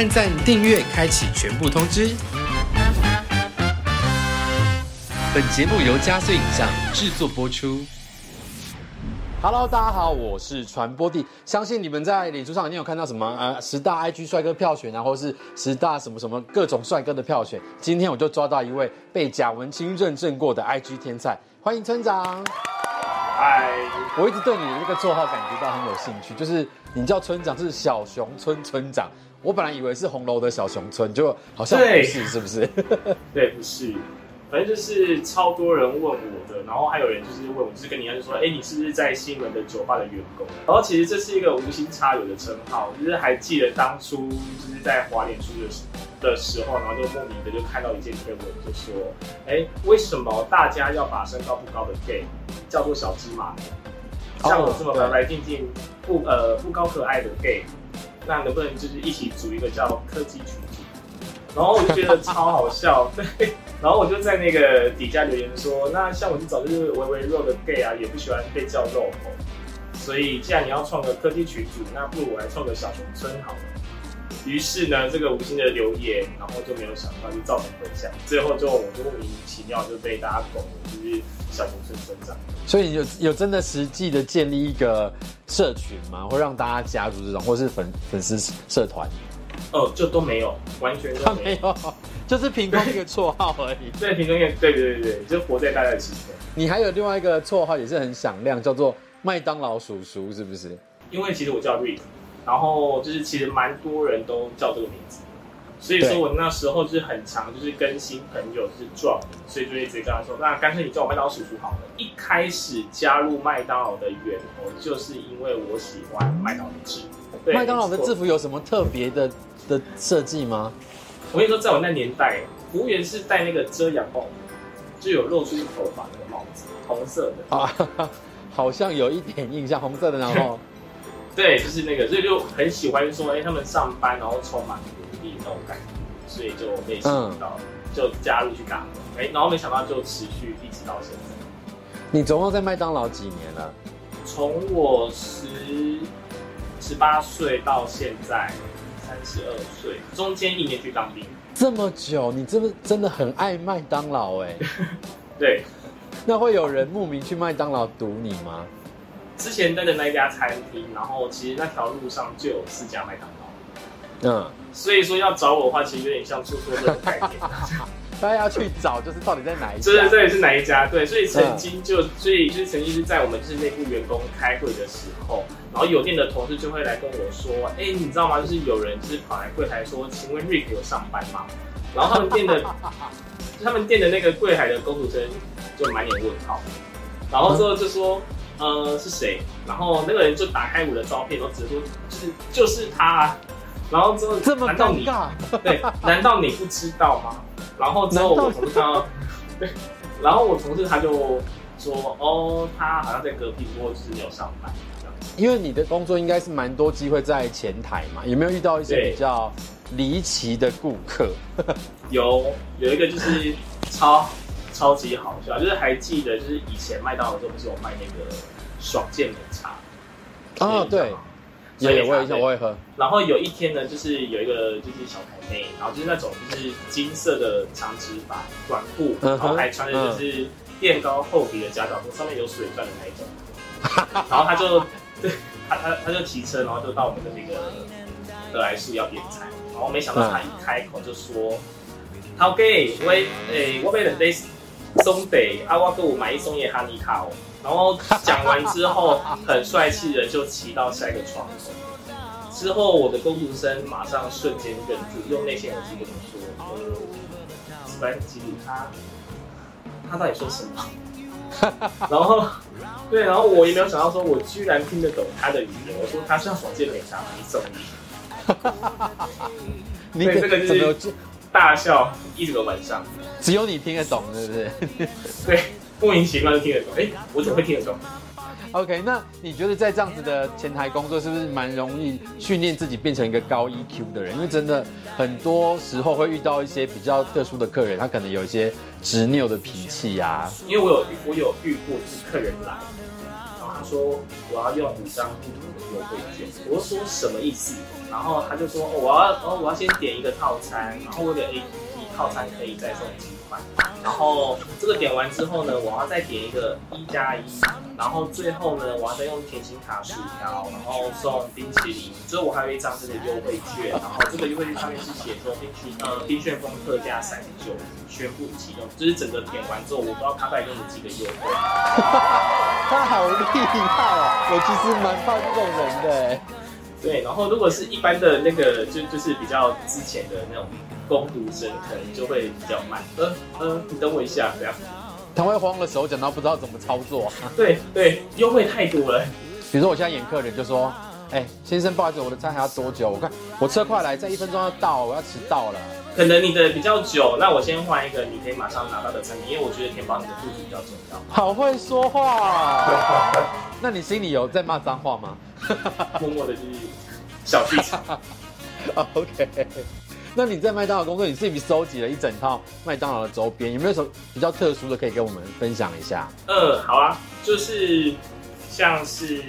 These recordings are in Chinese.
按赞、订阅、开启全部通知。本节目由加速影像制作播出。Hello，大家好，我是传播帝。相信你们在脸书上一定有看到什么呃十大 IG 帅哥票选啊，或是十大什么什么各种帅哥的票选。今天我就抓到一位被贾文清认证过的 IG 天才，欢迎村长。嗨，我一直对你的这个绰号感觉到很有兴趣，就是你叫村长是小熊村村长。我本来以为是红楼的小熊村，就好像不是，是不是？对，不是，反正就是超多人问我的，然后还有人就是问我，就是跟你一样，就说，哎，你是不是在新闻的酒吧的员工？然后其实这是一个无心插柳的称号，就是还记得当初就是在华联书的时的时候，然后就莫名的就看到一件贴文，就说，哎，为什么大家要把身高不高的 gay 叫做小芝麻呢？像我这么白白净净、不呃不高可爱的 gay，那能不能就是一起组一个叫科技群组？然后我就觉得超好笑，对，然后我就在那个底下留言说，那像我这种就是微微弱的 gay 啊，也不喜欢被叫肉头，所以既然你要创个科技群组，那不如我来创个小熊村好了。于是呢，这个无心的留言，然后就没有想到就造成回响，最后就我就莫名其妙就被大家拱了，就是小熊村村长。所以有有真的实际的建立一个社群吗？会让大家加入这种，或是粉粉丝社团？哦，就都没有，完全都没有。就是凭空一个绰号而已。对，凭空一个对对对对，就活在大家的心中。你还有另外一个绰号也是很响亮，叫做麦当劳叔叔，是不是？因为其实我叫 Rick，然后就是其实蛮多人都叫这个名字，所以说我那时候就是很常就是跟新朋友就是撞，所以就一直跟他说，那干脆你叫我麦当劳叔叔好了。一开始加入麦当劳的源头就是因为我喜欢麦当劳的制服，对麦当劳的制服有什么特别的的设计吗？我跟你说，在我那年代，服务员是戴那个遮阳帽，就有露出头发那个帽子，红色的。啊，好像有一点印象，红色的，然后 对，就是那个，所以就很喜欢说，哎、他们上班然后充满活力那种感觉，所以就被吸引到，就加入去打工。哎、然后没想到就持续一直到现在。你总共在麦当劳几年了？从我十十八岁到现在三十二岁，中间一年去当兵。这么久，你真的真的很爱麦当劳哎。对，那会有人慕名去麦当劳堵你吗？之前待的那一家餐厅，然后其实那条路上就有四家麦当劳，嗯，所以说要找我的话，其实有点像出错这种概念。大家要去找，就是到底在哪一家？这这里是哪一家？对，所以曾经就，所以就是曾经是在我们就是内部员工开会的时候，然后有店的同事就会来跟我说，哎、你知道吗？就是有人就是跑来柜台说，请问 Rick 有上班吗？然后他们店的，他们店的那个柜台的工读生就满脸问号，然后之后就说，呃，是谁？然后那个人就打开我的照片，然后指着说，就是就是他啊。然后之后这么尴尬？对，难道你不知道吗？然后之后我同事看到，对，然后我同事他就说，哦，他好像在隔壁，不过就是没有上班。因为你的工作应该是蛮多机会在前台嘛，有没有遇到一些比较离奇的顾客？有有一个就是超超级好笑，就是还记得就是以前麦当劳的时候不是有卖那个爽健美茶？啊，对，有有我有印象，我也喝。然后有一天呢，就是有一个就是小台妹，然后就是那种就是金色的长直发短裤，然后还穿着就是垫高厚底的夹脚拖，上面有水钻的那一种。然后他就对 他他他就骑车，然后就到我们的那个德来树要点菜，然后没想到他一开口就说：“好给，喂，诶，我被人得松得啊，我给我买一送一哈尼卡哦。”然后讲完之后，很帅气的就骑到下一个窗口。之后，我的工读生马上瞬间忍住，用内线耳机跟我说：“呃，史班基他他到底说什么？”然后，对，然后我也没有想到，说我居然听得懂他的语言。我说他是要爽健美茶买一送一，你对这个就是怎么这大笑一整个晚上。只有你听得懂，是不是 对，莫名其妙就听得懂。哎，我怎么会听得懂？？OK，那你觉得在这样子的前台工作，是不是蛮容易训练自己变成一个高 EQ 的人？因为真的很多时候会遇到一些比较特殊的客人，他可能有一些执拗的脾气啊。因为我有我有遇过，就是客人来，说我要用五张不同的优惠券，我说什么意思？然后他就说，我要哦我要先点一个套餐，然后我的 A P P 套餐可以再送款，然后这个点完之后呢，我要再点一个一加一，然后最后呢，我要再用甜心卡薯条，然后送冰淇淋，最后我还有一张这个优惠券，然后这个优惠券上面是写说冰淇呃冰旋风特价三十九，全部启动，就是整个点完之后，我不知道他带给你几个优惠。他好厉害哦！我其实蛮怕这种人的哎。对，然后如果是一般的那个，就就是比较之前的那种攻读生，可能就会比较慢。呃呃，你等我一下，这样。他会慌了手脚，然后不知道怎么操作。对对，优惠太多了。比如说我现在演客人，就说：“哎，先生，不好意思，我的餐还要多久？我看我车快来，在一分钟要到，我要迟到了。”可能你的比较久，那我先换一个你可以马上拿到的餐品，因为我觉得填饱你的肚子比较重要。好会说话。那你心里有在骂脏话吗？默默的就是小剧场。OK。那你在麦当劳工作，你自己收集了一整套麦当劳的周边，有没有什么比较特殊的可以跟我们分享一下？嗯，好啊，就是像是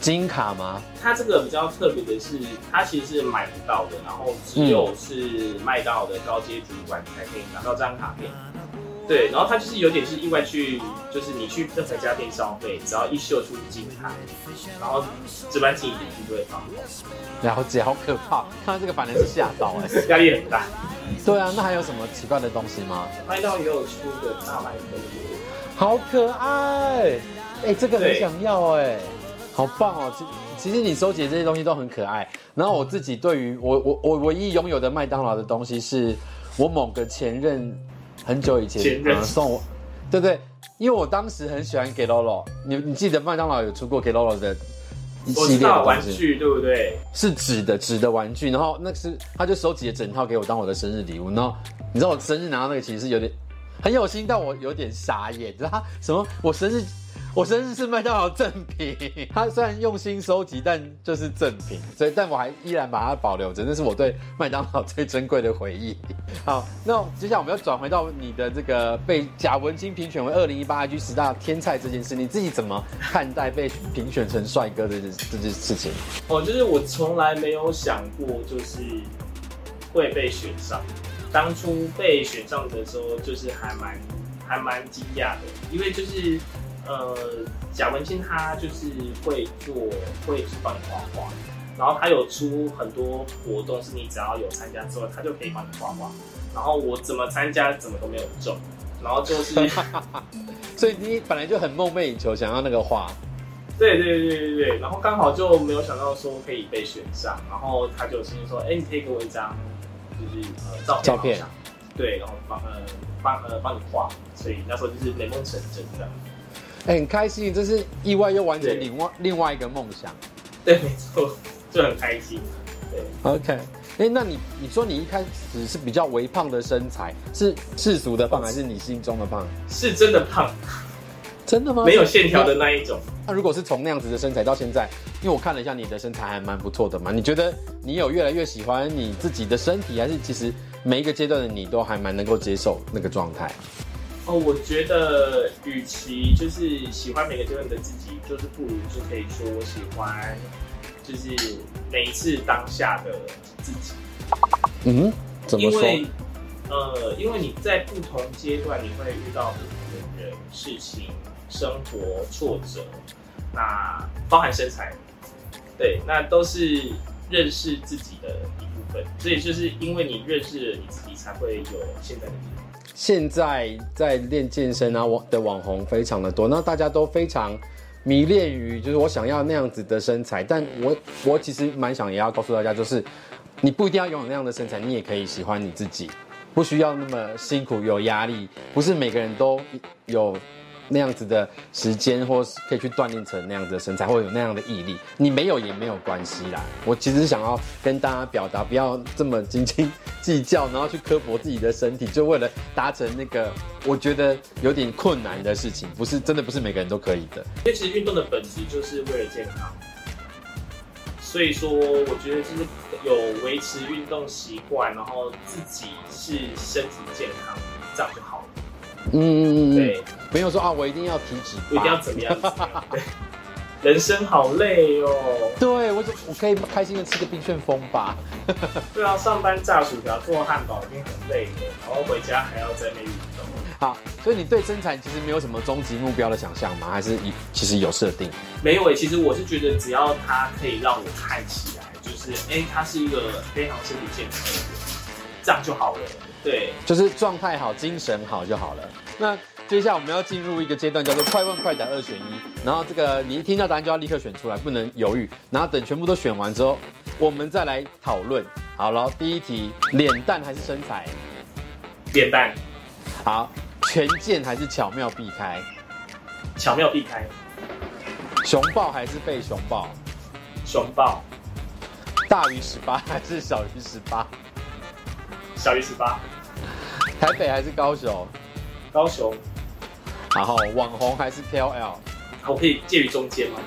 金卡吗？它这个比较特别的是，它其实是买不到的，然后只有是麦当劳的高阶主管才可以拿到这张卡片。对，然后它就是有点是意外去，就是你去任何家店消费，只要一秀出金牌，然后值班经理就会放。了解，好可怕！看到这个反而是吓到哎，压力很大。对啊，那还有什么奇怪的东西吗？麦当劳也有出的大麦克，好可爱！哎，这个很想要哎，好棒哦！其其实你收集这些东西都很可爱。然后我自己对于我我我唯一拥有的麦当劳的东西，是我某个前任。很久以前送我，对不对？因为我当时很喜欢给 Lolo，你你记得麦当劳有出过给 Lolo 的一系列的玩具，对不对？是纸的纸的玩具，然后那是他就收集了整套给我当我的生日礼物。然后你知道我生日拿到那个其实是有点很有心，但我有点傻眼，知道他什么？我生日。我生日是麦当劳赠品，他虽然用心收集，但就是赠品，所以但我还依然把它保留着，那是我对麦当劳最珍贵的回忆。好，那接下来我们要转回到你的这个被贾文清评选为二零一八 IG 十大天菜这件事，你自己怎么看待被评选成帅哥的这件事情？哦，就是我从来没有想过，就是会被选上。当初被选上的时候，就是还蛮还蛮惊讶的，因为就是。呃，贾文清他就是会做，会去帮你画画，然后他有出很多活动，是你只要有参加之后，他就可以帮你画画。然后我怎么参加，怎么都没有中，然后就是，所以你本来就很梦寐以求，想要那个画。对对对对对，然后刚好就没有想到说可以被选上，然后他就先说，哎，你可以给我一张，就是呃照片。照片。对，然后帮呃帮呃帮你画，所以那时候就是美梦成真这样。很开心，这是意外又完成另外另外一个梦想。对，没错，就很开心。对，OK。哎，那你你说你一开始是比较微胖的身材，是世俗的胖还是你心中的胖？是真的胖，真的吗？没有线条的那一种。那如果是从那样子的身材到现在，因为我看了一下你的身材还蛮不错的嘛，你觉得你有越来越喜欢你自己的身体，还是其实每一个阶段的你都还蛮能够接受那个状态？哦，我觉得与其就是喜欢每个阶段的自己，就是不如就可以说我喜欢，就是每一次当下的自己。嗯，怎么说？因为呃，因为你在不同阶段你会遇到不同的人、事情、生活挫折，那包含身材，对，那都是认识自己的一部分。所以就是因为你认识了你自己，才会有现在的你。现在在练健身啊，网的网红非常的多，那大家都非常迷恋于，就是我想要那样子的身材。但我我其实蛮想也要告诉大家，就是你不一定要拥有那样的身材，你也可以喜欢你自己，不需要那么辛苦有压力，不是每个人都有。那样子的时间，或是可以去锻炼成那样子的身材，或有那样的毅力，你没有也没有关系啦。我其实想要跟大家表达，不要这么斤斤计较，然后去刻薄自己的身体，就为了达成那个我觉得有点困难的事情，不是真的不是每个人都可以的。因为其实运动的本质就是为了健康，所以说我觉得就是有维持运动习惯，然后自己是身体健康，这样就好了。嗯嗯嗯对，没有说啊，我一定要体脂，一定要怎么样？对，人生好累哦。对我就我可以开心的吃个冰旋风吧。对啊，上班炸薯条、做汉堡已经很累了，然后回家还要在那运动。好，所以你对身材其实没有什么终极目标的想象吗？还是其实有设定？没有诶，其实我是觉得只要它可以让我看起来，就是哎，它是一个非常身体健康的人，这样就好了。对，就是状态好、精神好就好了。那接下来我们要进入一个阶段，叫做快问快答二选一。然后这个你一听到答案就要立刻选出来，不能犹豫。然后等全部都选完之后，我们再来讨论。好了，第一题，脸蛋还是身材？脸蛋。好。全健还是巧妙避开？巧妙避开。熊抱还是被熊抱？熊抱。大于十八还是小于十八？小于十八。台北还是高雄？高雄。然后网红还是 KOL？我可以介于中间吗？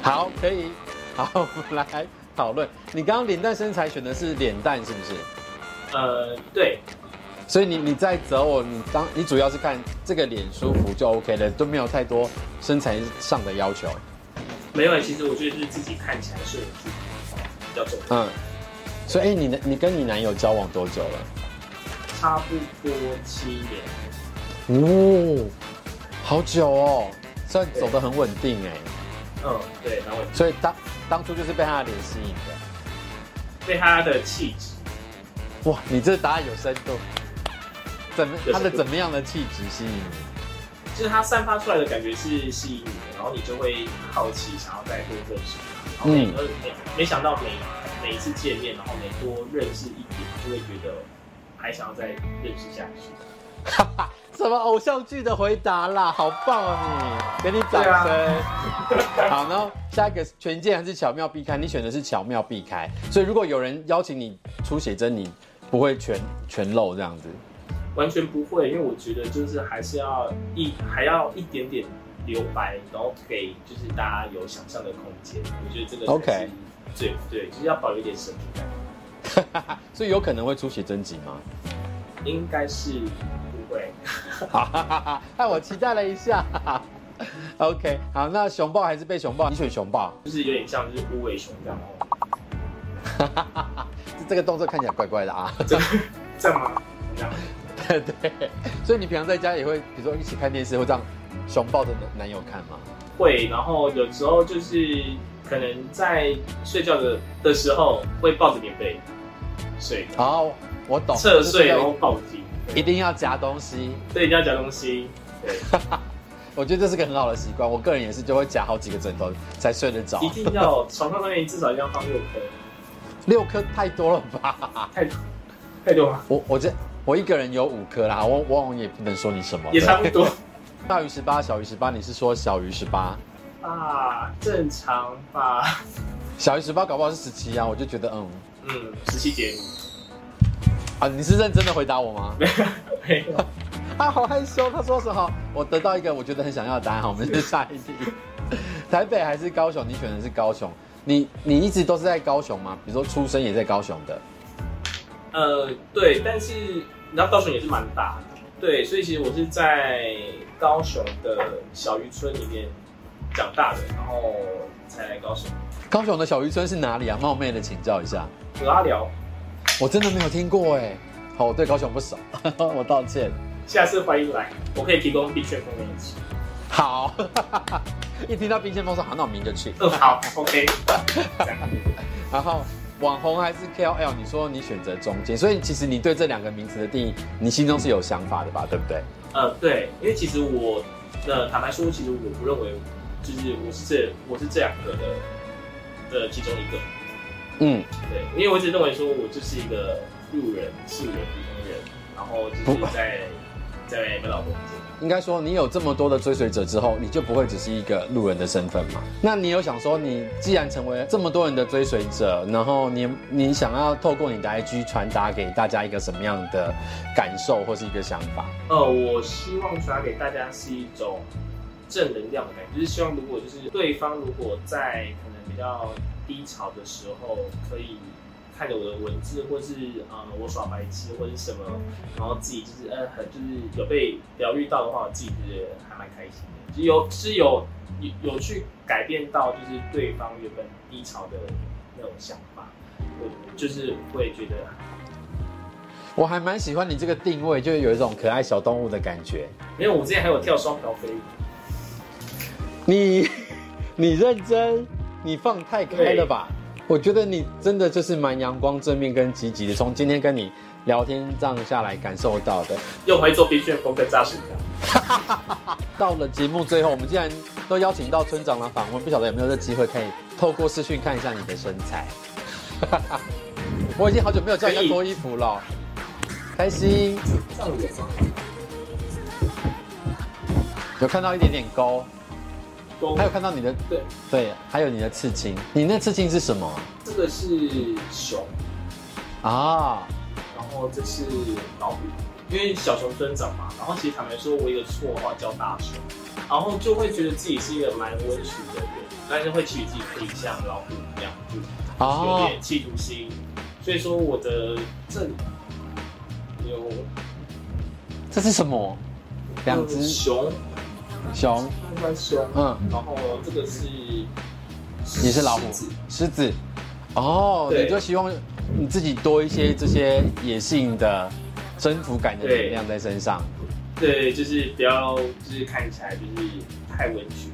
好，可以。好，我们来讨论。你刚刚脸蛋身材选的是脸蛋是不是？呃，对。所以你你在择偶，你当你主要是看这个脸舒服就 OK 了，都没有太多身材上的要求。没有，其实我觉得是自己看起来顺眼比较重要。嗯，所以哎，你你跟你男友交往多久了？差不多七年。哦，好久哦，算走得很稳定哎。嗯，对，蛮稳。所以当当初就是被他的脸吸引的，被他的气质。哇，你这答案有深度。怎么他的怎么样的气质吸引你？就是他散发出来的感觉是吸引你的，然后你就会好奇，想要再多认识他。嗯，没没想到每每一次见面，然后每多认识一点，就会觉得还想要再认识下去。哈哈，什么偶像剧的回答啦？好棒哦你，给你掌声。好，然后下一个全健还是巧妙避开？你选的是巧妙避开，所以如果有人邀请你出写真，你不会全全露这样子。完全不会，因为我觉得就是还是要一还要一点点留白，然后给就是大家有想象的空间。我觉得这个 OK，对对，就是要保留一点神秘感。所以有可能会出写真集吗？应该是不会。好，那我期待了一下。OK，好，那熊抱还是被熊抱？你选熊抱，就是有点像就是无尾熊这样。这个动作看起来怪怪的啊。这样吗？这样。对对，所以你平常在家也会，比如说一起看电视，会这样熊抱着男友看吗？会，然后有时候就是可能在睡觉的的时候会抱着棉被睡。好，我懂。侧睡然后抱紧，一定要夹东西。对，一定要夹东西。对，我觉得这是个很好的习惯。我个人也是，就会夹好几个枕头才睡得着。一定要床上上面至少一定要放六颗。六颗太多了吧？太多，太多了？我我这。我一个人有五颗啦，我我也不能说你什么，也差不多。大于十八，小于十八，你是说小于十八？啊，正常吧。小于十八，搞不好是十七啊，我就觉得嗯嗯，十七点五。啊，你是认真的回答我吗？没有，没有。他，好害羞。他说什么？我得到一个我觉得很想要的答案。好，我们是下一题。台北还是高雄？你选的是高雄。你你一直都是在高雄吗？比如说出生也在高雄的？呃，对，但是你知道高雄也是蛮大的，对，所以其实我是在高雄的小渔村里面长大的，然后才来高雄。高雄的小渔村是哪里啊？冒昧的请教一下。阿寮。我真的没有听过哎。好，我对高雄不熟，我道歉。下次欢迎来，我可以提供冰旋风给你吃。好，一听到冰旋风说好，那我明就去。嗯，好，OK。然后。网红还是 KOL？你说你选择中间，所以其实你对这两个名词的定义，你心中是有想法的吧？对不对？呃，对，因为其实我，呃，坦白说，其实我不认为，就是我是这我是这两个的的其中一个。嗯，对，因为我一直认为说我就是一个路人、素人、普通人，然后就是在在美老公应该说，你有这么多的追随者之后，你就不会只是一个路人的身份嘛？那你有想说，你既然成为这么多人的追随者，然后你你想要透过你的 IG 传达给大家一个什么样的感受或是一个想法？呃，我希望传达给大家是一种正能量的感觉，就是希望如果就是对方如果在可能比较低潮的时候，可以看着我的文字，或是呃我耍白痴或者什么，然后自己就是呃很就是有被疗愈到的话，我自己觉得还蛮开心的，就有是有有有去改变到就是对方原本低潮的那种想法，我就是会觉得我还蛮喜欢你这个定位，就是有一种可爱小动物的感觉。没有我之前还有跳双条飞舞，你 你认真，你放太开了吧？我觉得你真的就是蛮阳光、正面跟积极的。从今天跟你聊天这样下来，感受到的。又会做冰旋风跟扎实的。到了节目最后，我们既然都邀请到村长来访问，不晓得有没有这机会可以透过视讯看一下你的身材。我已经好久没有叫人家脱衣服了，开心。有看到一点点沟，勾还有看到你的对，对，还有你的刺青。你那刺青是什么这个是熊，啊？然后这是老虎，因为小熊村长嘛。然后其实坦白说，我有一个绰号叫大熊，然后就会觉得自己是一个蛮温驯的人，但是会期许自己可以像老虎一样，就有哦，点企图心。所以说我的这里有这是什么？两只熊，熊，嗯，然后这个是你是老虎狮子，哦，你就希望你自己多一些这些野性的征服感的能量在身上。对，就是不要，就是看起来就是太委屈。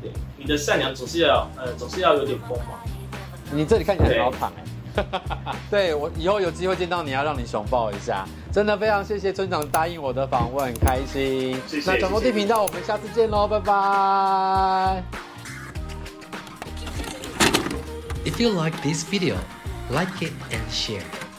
对，你的善良总是要，呃，总是要有点锋芒。你这里看起来很好躺哎。对我以后有机会见到你，要让你熊抱一下。真的非常谢谢村长答应我的访问，很开心。谢谢那转播地频道，我们下次见喽，拜拜。If you like this video, like it and share.